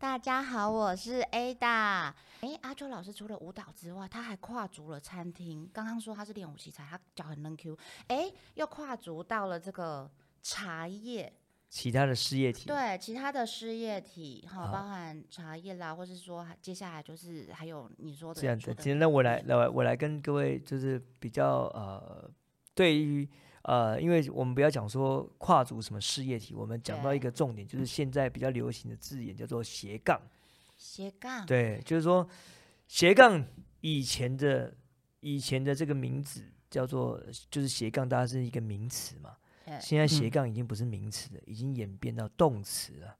大家好，我是 Ada。哎，阿秋老师除了舞蹈之外，他还跨足了餐厅。刚刚说他是练舞奇才，他脚很嫩 Q。哎，又跨足到了这个茶叶，其他的事业体。对，其他的事业体，哈，包含茶叶啦，或是说接下来就是还有你说的这样子。今天那我来，来，我来跟各位就是比较呃，对于呃，因为我们不要讲说跨足什么事业体，我们讲到一个重点，就是现在比较流行的字眼叫做斜杠。斜杠对，就是说斜杠以前的以前的这个名字叫做就是斜杠，大家是一个名词嘛。现在斜杠已经不是名词了，已经演变到动词了。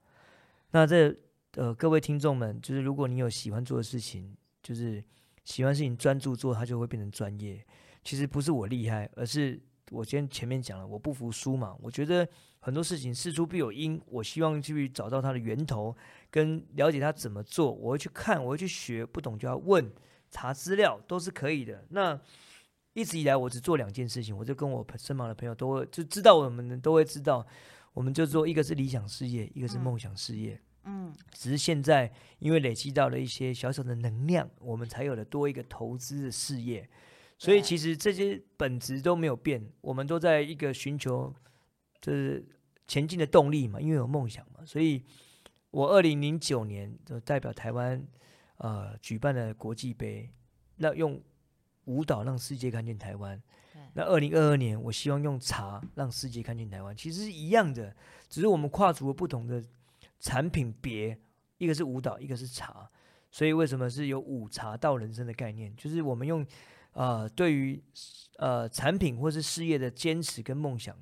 那这呃各位听众们，就是如果你有喜欢做的事情，就是喜欢事情专注做，它就会变成专业。其实不是我厉害，而是我先前面讲了，我不服输嘛。我觉得很多事情事出必有因，我希望去找到它的源头。跟了解他怎么做，我会去看，我会去学，不懂就要问，查资料都是可以的。那一直以来，我只做两件事情，我就跟我身旁的朋友都会就知道，我们都会知道，我们就做一个是理想事业，一个是梦想事业。嗯，只是现在因为累积到了一些小小的能量，我们才有了多一个投资的事业。所以其实这些本质都没有变，我们都在一个寻求就是前进的动力嘛，因为有梦想嘛，所以。我二零零九年就代表台湾，呃，举办了国际杯，那用舞蹈让世界看见台湾。那二零二二年，我希望用茶让世界看见台湾，其实是一样的，只是我们跨足了不同的产品别，一个是舞蹈，一个是茶。所以为什么是有五茶到人生的概念？就是我们用，呃，对于呃产品或是事业的坚持跟梦想。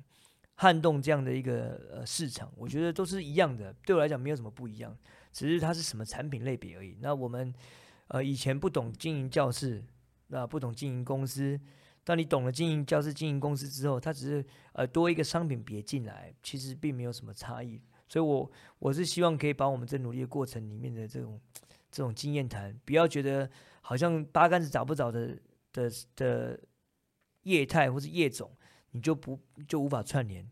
撼动这样的一个呃市场，我觉得都是一样的，对我来讲没有什么不一样，只是它是什么产品类别而已。那我们呃以前不懂经营教室，那不懂经营公司，当你懂了经营教室、经营公司之后，它只是呃多一个商品别进来，其实并没有什么差异。所以，我我是希望可以把我们这努力的过程里面的这种这种经验谈，不要觉得好像八竿子打不着的的的业态或是业种。你就不就无法串联，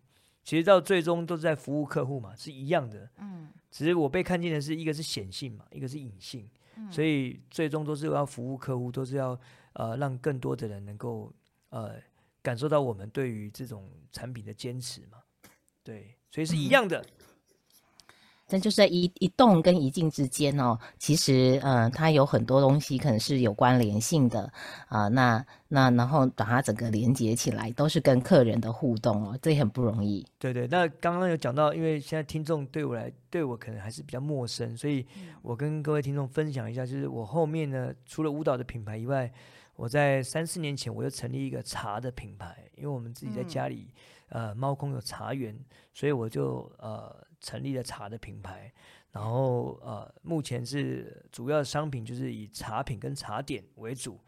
其实到最终都是在服务客户嘛，是一样的。嗯，只是我被看见的是一个是显性嘛，一个是隐性，所以最终都是要服务客户，都是要呃让更多的人能够呃感受到我们对于这种产品的坚持嘛。对，所以是一样的。这就是在一一动跟一静之间哦，其实呃，它有很多东西可能是有关联性的啊。那那然后把它整个连接起来，都是跟客人的互动哦，这也很不容易。对对，那刚刚有讲到，因为现在听众对我来对我可能还是比较陌生，所以我跟各位听众分享一下，就是我后面呢，除了舞蹈的品牌以外，我在三四年前我又成立一个茶的品牌，因为我们自己在家里呃猫空有茶园，所以我就呃。成立了茶的品牌，然后呃，目前是主要商品就是以茶品跟茶点为主。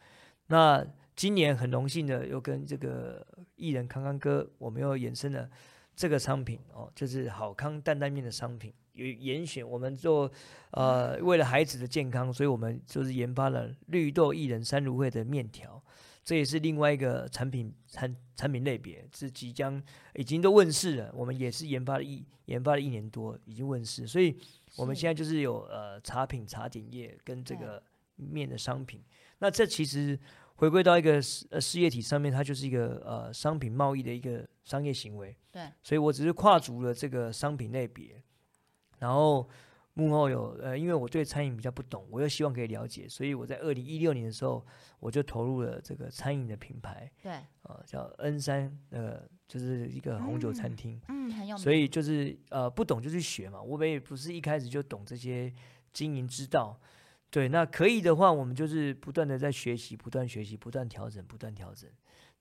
那今年很荣幸的又跟这个艺人康康哥，我们又衍生了这个商品哦，就是好康担担面的商品，有严选。我们做呃为了孩子的健康，所以我们就是研发了绿豆薏仁山芦荟的面条。这也是另外一个产品产产品类别，是即将已经都问世了。我们也是研发了一研发了一年多，已经问世。所以我们现在就是有呃茶品、茶点业跟这个面的商品。那这其实回归到一个呃事业体上面，它就是一个呃商品贸易的一个商业行为。对，所以我只是跨足了这个商品类别，然后。幕后有呃，因为我对餐饮比较不懂，我又希望可以了解，所以我在二零一六年的时候，我就投入了这个餐饮的品牌，对，呃，叫恩山，呃，就是一个红酒餐厅，嗯，很有名。所以就是呃，不懂就去学嘛，我们也不是一开始就懂这些经营之道，对，那可以的话，我们就是不断的在学习，不断学习，不断调整，不断调整，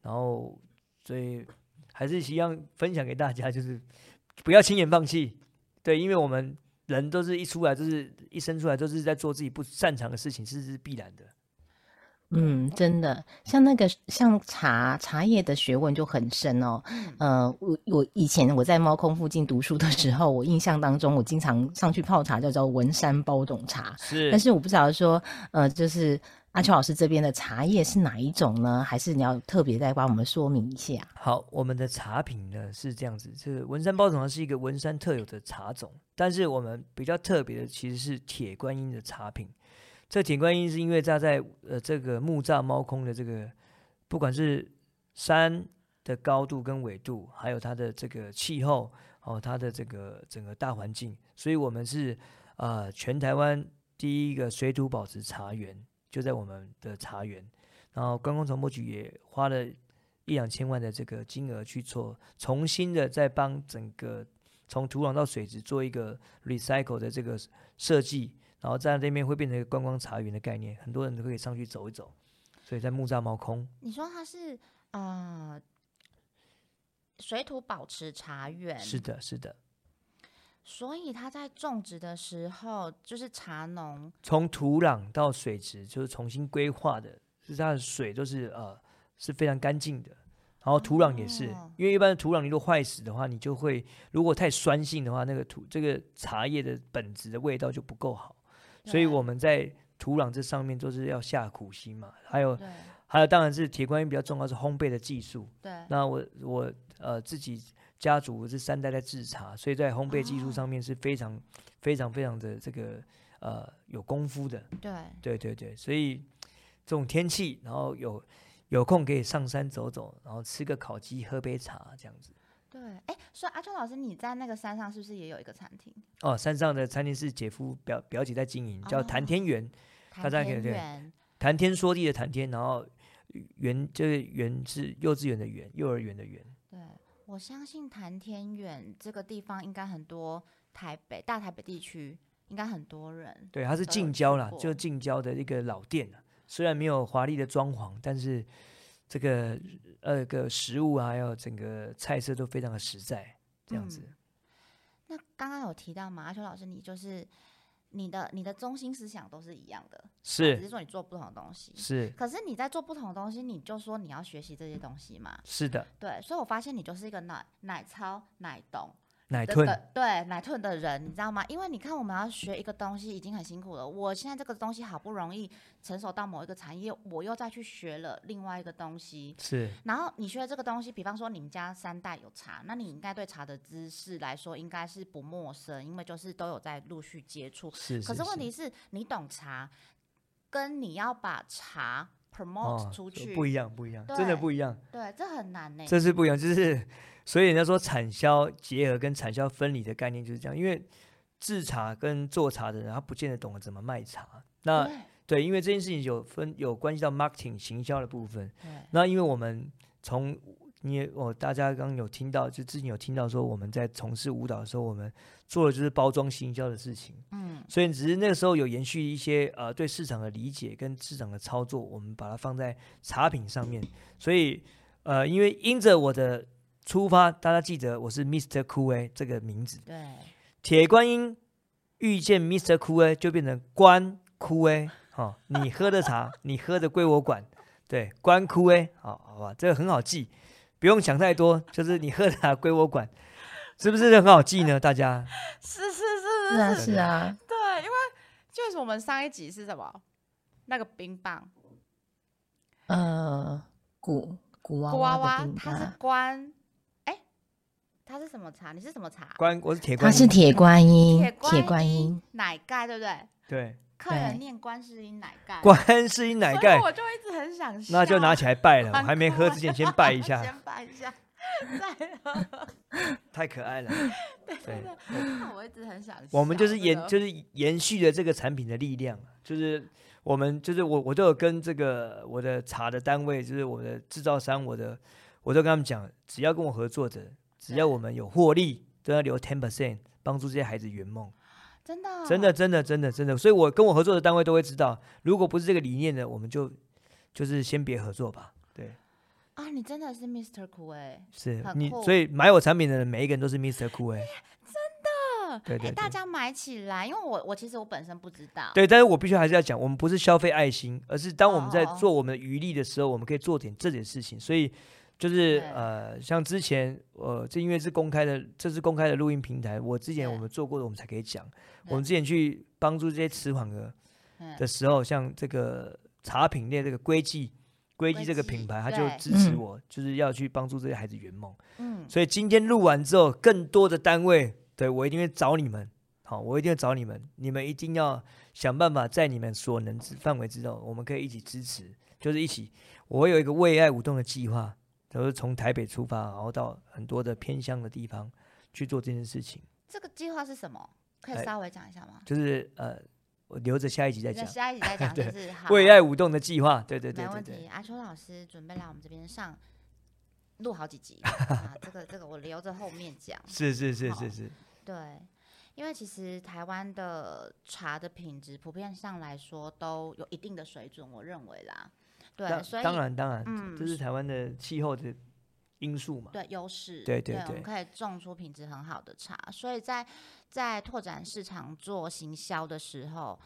然后所以还是希望分享给大家，就是不要轻言放弃，对，因为我们。人都是一出来就是一生出来都是在做自己不擅长的事情，这是必然的。嗯，真的，像那个像茶茶叶的学问就很深哦。呃，我我以前我在猫空附近读书的时候，我印象当中我经常上去泡茶，叫做文山包种茶。是，但是我不知道说，呃，就是阿秋老师这边的茶叶是哪一种呢？还是你要特别再帮我们说明一下？好，我们的茶品呢是这样子，这个文山包种茶是一个文山特有的茶种，但是我们比较特别的其实是铁观音的茶品。这铁观音是因为它在呃这个木栅猫空的这个，不管是山的高度跟纬度，还有它的这个气候哦，它的这个整个大环境，所以我们是呃全台湾第一个水土保持茶园，就在我们的茶园。然后观光传播局也花了一两千万的这个金额去做，重新的再帮整个从土壤到水质做一个 recycle 的这个设计。然后在那边会变成一个观光茶园的概念，很多人都可以上去走一走。所以在木栅猫空，你说它是呃水土保持茶园，是的，是的。所以它在种植的时候，就是茶农从土壤到水质就是重新规划的，是它的水都是呃是非常干净的。然后土壤也是，因为一般的土壤你如果坏死的话，你就会如果太酸性的话，那个土这个茶叶的本质的味道就不够好。所以我们在土壤这上面都是要下苦心嘛，还有还有当然是铁观音比较重要是烘焙的技术。对，那我我呃自己家族是三代在制茶，所以在烘焙技术上面是非常非常非常的这个呃有功夫的。对对对对，所以这种天气，然后有有空可以上山走走，然后吃个烤鸡，喝杯茶这样子。对，哎，所以阿秋老师，你在那个山上是不是也有一个餐厅？哦，山上的餐厅是姐夫表表姐在经营，叫谈天园。谈天园，谈天说地的谈天，然后园就是园是幼稚园的园，幼儿园的园。对，我相信谈天园这个地方应该很多台北大台北地区应该很多人。对，它是近郊啦，就近郊的一个老店虽然没有华丽的装潢，但是这个。呃，个食物还有整个菜色都非常的实在，这样子。那刚刚有提到嘛，阿秋老师，你就是你的你的中心思想都是一样的，是，只是说你做不同的东西，是。可是你在做不同的东西，你就说你要学习这些东西嘛？是的，对。所以我发现你就是一个奶奶超奶懂。奶吞对奶吞的人，你知道吗？因为你看，我们要学一个东西已经很辛苦了。我现在这个东西好不容易成熟到某一个产业，我又再去学了另外一个东西。是。然后你学这个东西，比方说你们家三代有茶，那你应该对茶的知识来说应该是不陌生，因为就是都有在陆续接触。是。可是问题是你懂茶，跟你要把茶 promote 出去不一样，不一样，真的不一样。对，这很难呢。这是不一样，就是。所以人家说产销结合跟产销分离的概念就是这样，因为制茶跟做茶的人他不见得懂得怎么卖茶。那对，因为这件事情有分有关系到 marketing 行销的部分。那因为我们从你我大家刚刚有听到，就之前有听到说我们在从事舞蹈的时候，我们做的就是包装行销的事情。嗯。所以只是那个时候有延续一些呃对市场的理解跟市场的操作，我们把它放在茶品上面。所以呃，因为因着我的。出发，大家记得我是 Mr. Cool 这个名字。对，铁观音遇见 Mr. Cool 就变成关 Cool 好，你喝的茶，你喝的归我管。对，关 Cool 好，好吧，这个很好记，不用想太多，就是你喝的茶归我管，是不是很好记呢？大家是是是是啊是啊，对，因为就是我们上一集是什么？那个冰棒，呃，古古娃娃的它是关。它是什么茶？你是什么茶？关，我是铁观音。它是铁观音，铁观音奶盖，对不对？对。客人念观世音奶盖，观世音奶盖，我就一直很想那就拿起来拜了。我还没喝之前，先拜一下。先拜一下，再喝。太可爱了。对 对对，我一直很想。我们就是延，就是延续了这个产品的力量，就是我们，就是我，我都有跟这个我的茶的单位，就是我的制造商，我的，我都跟他们讲，只要跟我合作的。只要我们有获利，都要留 ten percent 帮助这些孩子圆梦。真的，真的，真的，真的，真的。所以，我跟我合作的单位都会知道，如果不是这个理念的，我们就就是先别合作吧。对。啊，你真的是 Mr. Cool 哎，是你，所以买我产品的人每一个人都是 Mr. Cool 哎。真的，对对，大家买起来，因为我我其实我本身不知道。对，但是我必须还是要讲，我们不是消费爱心，而是当我们在做我们的余力的时候，我们可以做点这点事情。所以就是呃，像之前呃，这因为是公开的，这是公开的录音平台，我之前我们做过的，我们才可以讲。我们之前去帮助这些迟缓儿的时候，像这个茶品类这个归记。归基这个品牌，他就支持我，就是要去帮助这些孩子圆梦。嗯，所以今天录完之后，更多的单位，对我一定会找你们。好，我一定会找你们，你们一定要想办法，在你们所能之范围之内，我们可以一起支持，就是一起。我有一个为爱舞动的计划，都是从台北出发，然后到很多的偏乡的地方去做这件事情。这个计划是什么？可以稍微讲一下吗？就是呃。我留着下一集再讲。下一集再讲 就是为爱舞动的计划，对对对，没问题。阿秋老师准备来我们这边上录好几集 啊，这个这个我留着后面讲。是是是是是。对，因为其实台湾的茶的品质普遍上来说都有一定的水准，我认为啦。对，所以当然当然，嗯，这是台湾的气候的。因素嘛，对优势，对对对，我们可以种出品质很好的茶。所以在在拓展市场做行销的时候，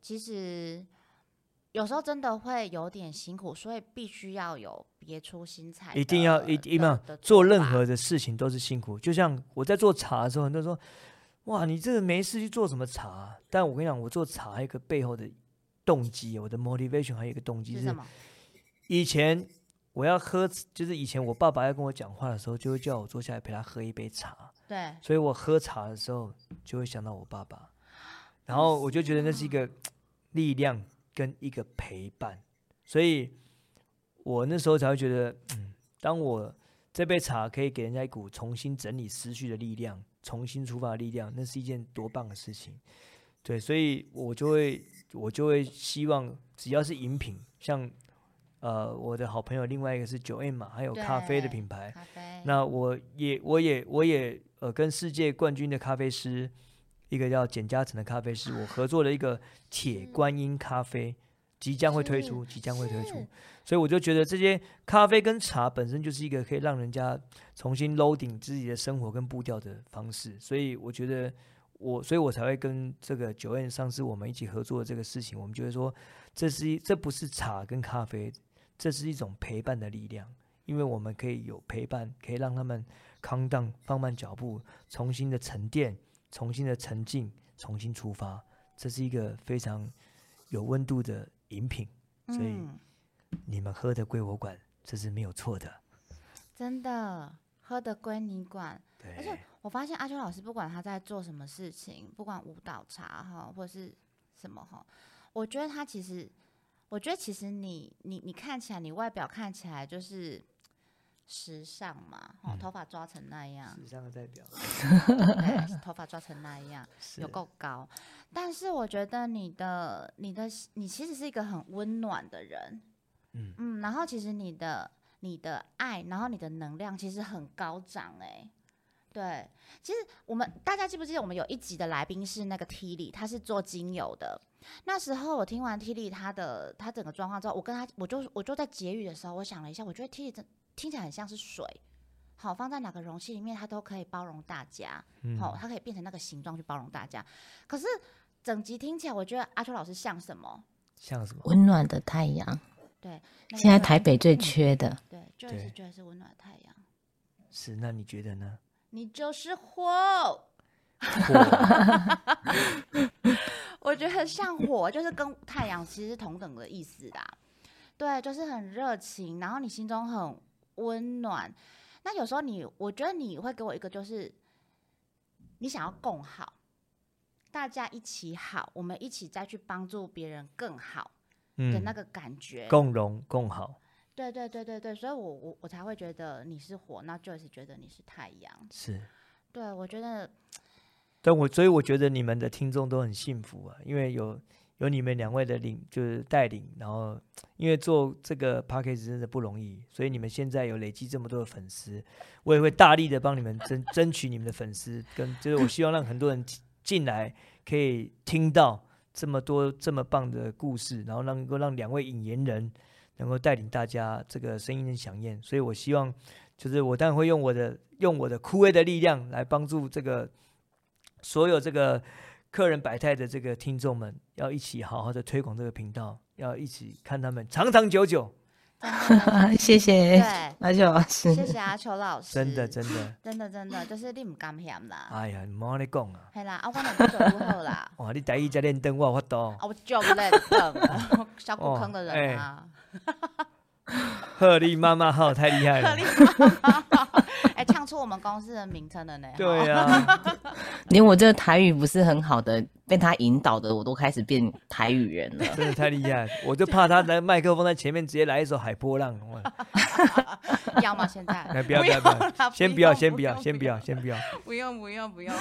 其实有时候真的会有点辛苦，所以必须要有别出心裁。一定要一定要做任何的事情都是辛苦。就像我在做茶的时候，很多人说：“哇，你这个没事去做什么茶？”但我跟你讲，我做茶还有一个背后的动机，我的 motivation 还有一个动机是什么？以前。我要喝，就是以前我爸爸要跟我讲话的时候，就会叫我坐下来陪他喝一杯茶。对，所以我喝茶的时候就会想到我爸爸，然后我就觉得那是一个力量跟一个陪伴，所以我那时候才会觉得，嗯，当我这杯茶可以给人家一股重新整理思绪的力量，重新出发的力量，那是一件多棒的事情。对，所以我就会，我就会希望，只要是饮品，像。呃，我的好朋友另外一个是九 M 嘛，还有咖啡的品牌。咖啡。那我也，我也，我也，呃，跟世界冠军的咖啡师，一个叫简嘉诚的咖啡师，我合作了一个铁观音咖啡，即将会推出，即将会推出。所以我就觉得这些咖啡跟茶本身就是一个可以让人家重新 loading 自己的生活跟步调的方式。所以我觉得我，所以我才会跟这个九 M 上次我们一起合作的这个事情，我们觉得说，这是一，这不是茶跟咖啡。这是一种陪伴的力量，因为我们可以有陪伴，可以让他们康荡放慢脚步，重新的沉淀，重新的沉静，重新出发。这是一个非常有温度的饮品，所以你们喝的归我管，这是没有错的。真的，喝的归你管。对。而且我发现阿秋老师不管他在做什么事情，不管舞蹈茶哈，或者是什么哈，我觉得他其实。我觉得其实你你你看起来，你外表看起来就是时尚嘛，哦，头发抓成那样，时尚的代表，头发抓成那样，有够高。但是我觉得你的你的你其实是一个很温暖的人，嗯嗯，然后其实你的你的爱，然后你的能量其实很高涨哎。对，其实我们大家记不记得我们有一集的来宾是那个 T 里，他是做精油的。那时候我听完 t i l y 他的他整个状况之后，我跟他我就我就在结语的时候，我想了一下，我觉得 T 里真听起来很像是水，好放在哪个容器里面，它都可以包容大家，好，它可以变成那个形状去包容大家。可是整集听起来，我觉得阿秋老师像什么？像什么？温暖的太阳。对，现在台北最缺的。对，就是觉得是温暖的太阳。是，那你觉得呢？你就是 火，我觉得像火，就是跟太阳其实是同等的意思啦。对，就是很热情，然后你心中很温暖。那有时候你，我觉得你会给我一个，就是你想要共好，大家一起好，我们一起再去帮助别人更好的那个感觉，共荣共好。对对对对对，所以我我我才会觉得你是火，那就是觉得你是太阳。是，对我觉得，但我所以我觉得你们的听众都很幸福啊，因为有有你们两位的领就是带领，然后因为做这个 p a c k a g e 真的不容易，所以你们现在有累积这么多的粉丝，我也会大力的帮你们争争取你们的粉丝，跟就是我希望让很多人进来可以听到这么多这么棒的故事，然后能够让两位引言人。能够带领大家这个声音的响应，所以我希望，就是我当然会用我的用我的枯萎的力量来帮助这个所有这个客人百态的这个听众们，要一起好好的推广这个频道，要一起看他们长长久久。谢谢，对，阿秋老师，谢谢阿秋老师，真的真的真的真的，就是你唔甘嫌啦。哎呀，唔好你讲啊！系啦，啊，我能做如何啦？哇，你第一在练灯，我有法度。啊，我就练灯，小古坑的人啊。鹤立妈妈号太厉害了！出我们公司的名称了呢。对呀，连我这台语不是很好的，被他引导的，我都开始变台语人了。真的太厉害，我就怕他来麦克风在前面直接来一首海波浪。要吗？现在？不要不要不要，先不要先不要先不要先不要。不用不用不用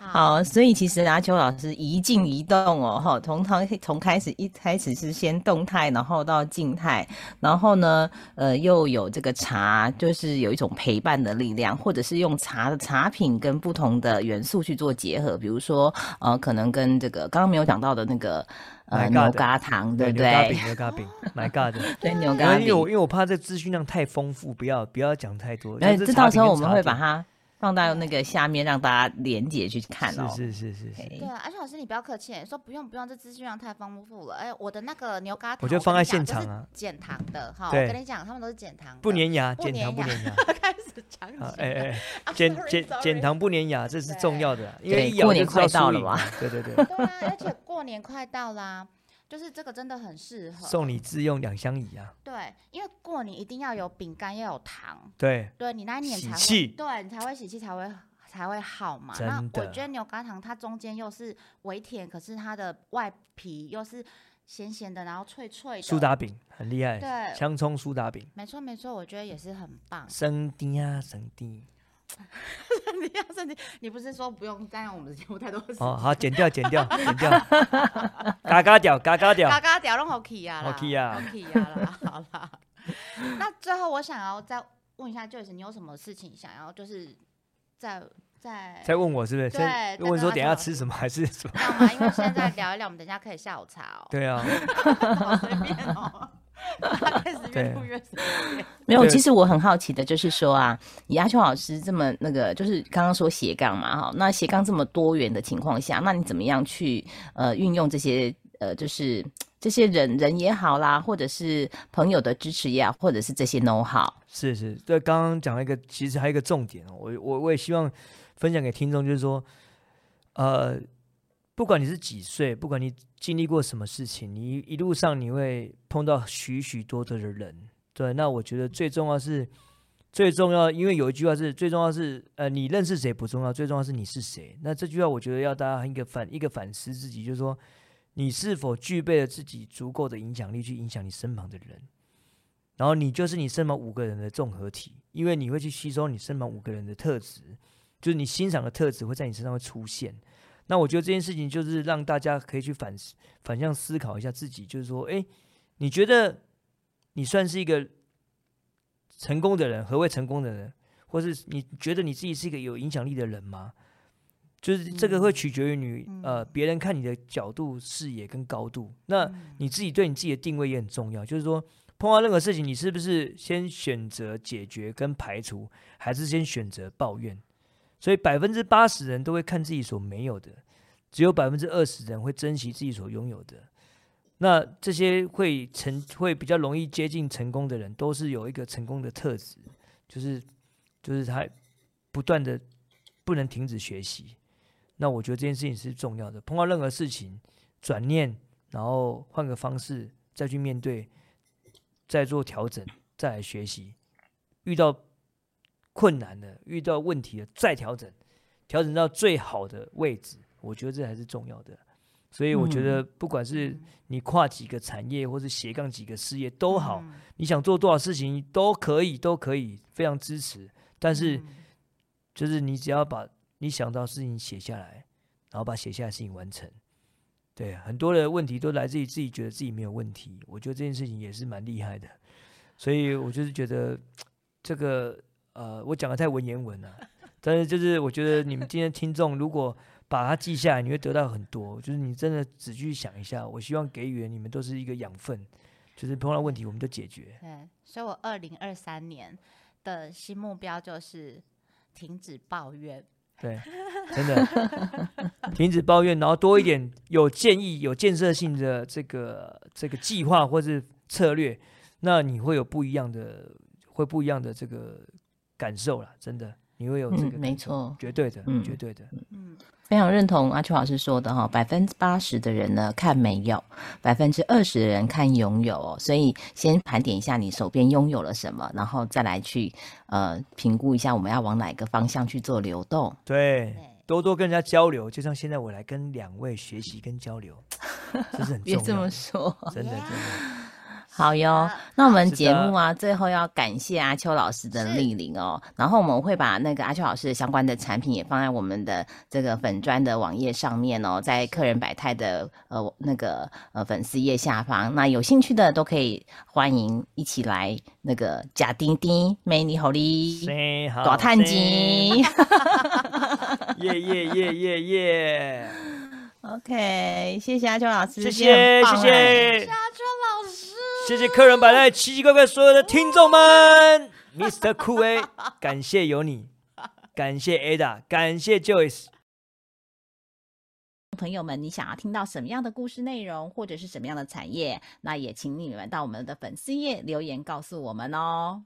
好，所以其实阿秋老师一静一动哦，哈，从从从开始一开始是先动态，然后到静态，然后呢，呃，又有这个茶，就是有一种陪伴的力量，或者是用茶的茶品跟不同的元素去做结合，比如说呃，可能跟这个刚刚没有讲到的那个。呃，牛轧糖，对不对？牛轧饼，牛轧饼！对，牛轧饼。因为我因为我怕这资讯量太丰富，不要不要讲太多。哎，这到时候我们会把它放到那个下面，让大家连接去看哦。是是是是。对啊，而且老师你不要客气，说不用不用，这资讯量太丰富了。哎，我的那个牛轧糖，我就放在现场啊。减糖的哈，我跟你讲，他们都是减糖，不粘牙，减糖不粘牙。开始讲哎哎，减减减糖不粘牙，这是重要的，因为过年快到了嘛。对对对。对啊，而且过年快到啦。就是这个真的很适合送你自用两相宜啊！对，因为过年一定要有饼干，要有糖。对，对你那一年才会，对你才会喜气，才会才会好嘛。那我觉得牛轧糖它中间又是微甜，可是它的外皮又是咸咸的，然后脆脆的。苏打饼很厉害，对，香葱苏打饼。没错没错，我觉得也是很棒。生丁啊，生丁。你要是你，你不是说不用占用我们的节目太多时间？哦，好，剪掉，剪掉，剪掉，嘎嘎掉，嘎嘎掉，嘎嘎掉，弄好 key 啊，好 key 啊，好 key 啊，好了。那最后我想要再问一下 Joyce，你有什么事情想要就是在在再问我是不是？对，问说等下吃什么还是什么？因为现在聊一聊，我们等下可以下午茶哦。对啊。随便哦。开始越录越 没有，其实我很好奇的，就是说啊，以阿秋老师这么那个，就是刚刚说斜杠嘛，哈，那斜杠这么多元的情况下，那你怎么样去呃运用这些呃，就是这些人人也好啦，或者是朋友的支持也好，或者是这些 know how？是是，对，刚刚讲了一个，其实还有一个重点哦，我我我也希望分享给听众，就是说，呃。不管你是几岁，不管你经历过什么事情，你一路上你会碰到许许多多的人，对。那我觉得最重要是，最重要，因为有一句话是最重要是，呃，你认识谁不重要，最重要是你是谁。那这句话我觉得要大家一个反一个反思自己，就是说，你是否具备了自己足够的影响力去影响你身旁的人，然后你就是你身旁五个人的综合体，因为你会去吸收你身旁五个人的特质，就是你欣赏的特质会在你身上会出现。那我觉得这件事情就是让大家可以去反反向思考一下自己，就是说，哎，你觉得你算是一个成功的人？何谓成功的人？或是你觉得你自己是一个有影响力的人吗？就是这个会取决于你呃别人看你的角度、视野跟高度。那你自己对你自己的定位也很重要，就是说碰到任何事情，你是不是先选择解决跟排除，还是先选择抱怨？所以百分之八十人都会看自己所没有的，只有百分之二十人会珍惜自己所拥有的。那这些会成会比较容易接近成功的人，都是有一个成功的特质，就是就是他不断的不能停止学习。那我觉得这件事情是重要的。碰到任何事情，转念，然后换个方式再去面对，再做调整，再来学习。遇到。困难的，遇到问题了再调整，调整到最好的位置，我觉得这才是重要的。所以我觉得，不管是你跨几个产业，或是斜杠几个事业都好，你想做多少事情都可以，都可以，非常支持。但是，就是你只要把你想到事情写下来，然后把写下来事情完成。对，很多的问题都来自于自己觉得自己没有问题。我觉得这件事情也是蛮厉害的。所以我就是觉得这个。呃，我讲的太文言文了，但是就是我觉得你们今天听众如果把它记下来，你会得到很多。就是你真的仔细想一下，我希望给予你们都是一个养分，就是碰到问题我们就解决。对，所以我二零二三年的新目标就是停止抱怨。对，真的，停止抱怨，然后多一点有建议、有建设性的这个这个计划或是策略，那你会有不一样的，会不一样的这个感受了，真的，你会有这个，没错，绝对的，嗯，绝对的，嗯。非常认同阿秋老师说的哈，百分之八十的人呢看没有，百分之二十的人看拥有，哦所以先盘点一下你手边拥有了什么，然后再来去呃评估一下我们要往哪个方向去做流动。对，多多跟人家交流，就像现在我来跟两位学习跟交流，这是很 重要。别这么说，真的真的。好哟，那我们节目啊，最后要感谢阿秋老师的莅临哦。然后我们会把那个阿秋老师相关的产品也放在我们的这个粉砖的网页上面哦，在客人百态的呃那个呃粉丝页下方。那有兴趣的都可以欢迎一起来那个假丁丁美女好哩，大探金，耶耶耶耶耶。OK，谢谢阿秋老师，谢谢谢谢阿秋老师。谢谢客人百态、奇奇怪怪所有的听众们，Mr. Cool A，感谢有你，感谢 Ada，感谢 Joyce。朋友们，你想要听到什么样的故事内容，或者是什么样的产业，那也请你们到我们的粉丝页留言告诉我们哦。